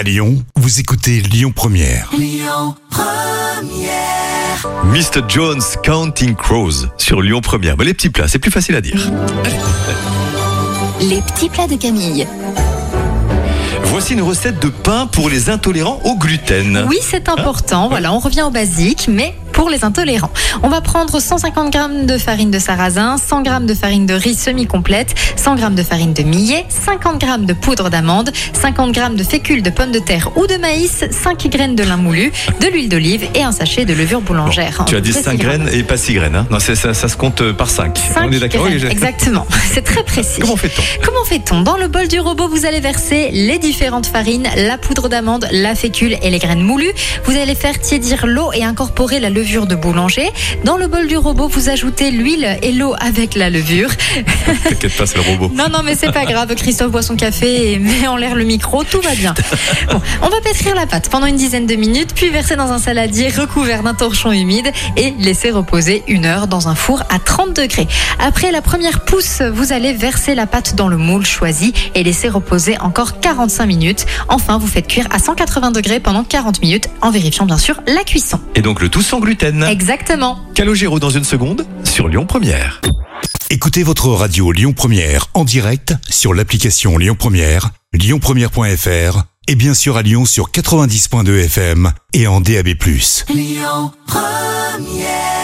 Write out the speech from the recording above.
À Lyon, vous écoutez Lyon Première. Mr. Jones Counting Crows sur Lyon Première. Bah, les petits plats, c'est plus facile à dire. Les petits plats de Camille. Voici une recette de pain pour les intolérants au gluten. Oui, c'est important. Voilà, on revient au basique, mais pour les intolérants. On va prendre 150 g de farine de sarrasin, 100 g de farine de riz semi-complète, 100 g de farine de millet, 50 g de poudre d'amande, 50 g de fécule de pommes de terre ou de maïs, 5 graines de lin moulu, de l'huile d'olive et un sachet de levure boulangère. Tu as dit De 5 six graines et pas 6 graines. Hein non, ça, ça se compte euh, par 5. Cinq On est d'accord Oui, Exactement, c'est très précis. Comment fait-on? Comment fait-on? Dans le bol du robot, vous allez verser les différentes farines, la poudre d'amande, la fécule et les graines moulues. Vous allez faire tiédir l'eau et incorporer la levure de boulanger. Dans le bol du robot, vous ajoutez l'huile et l'eau avec la levure. T'inquiète pas, c'est le robot. Non, non, mais c'est pas grave. Christophe boit son café et met en l'air le micro. Tout va bien. Bon, on va pétrir la pâte pendant une dizaine de minutes, puis verser dans un saladier recouvert d'un torchon humide et laisser reposer une heure dans un four à 30 degrés. Après la première pousse, vous allez verser la pâte dans le moule choisi et laisser reposer encore 45 minutes. Enfin, vous faites cuire à 180 degrés pendant 40 minutes en vérifiant bien sûr la cuisson. Et donc le tout gluten. Exactement. Calogero dans une seconde sur Lyon Première. Écoutez votre radio Lyon Première en direct sur l'application Lyon Première, lyonpremière.fr et bien sûr à Lyon sur 90.2 FM et en DAB+. Lyon Première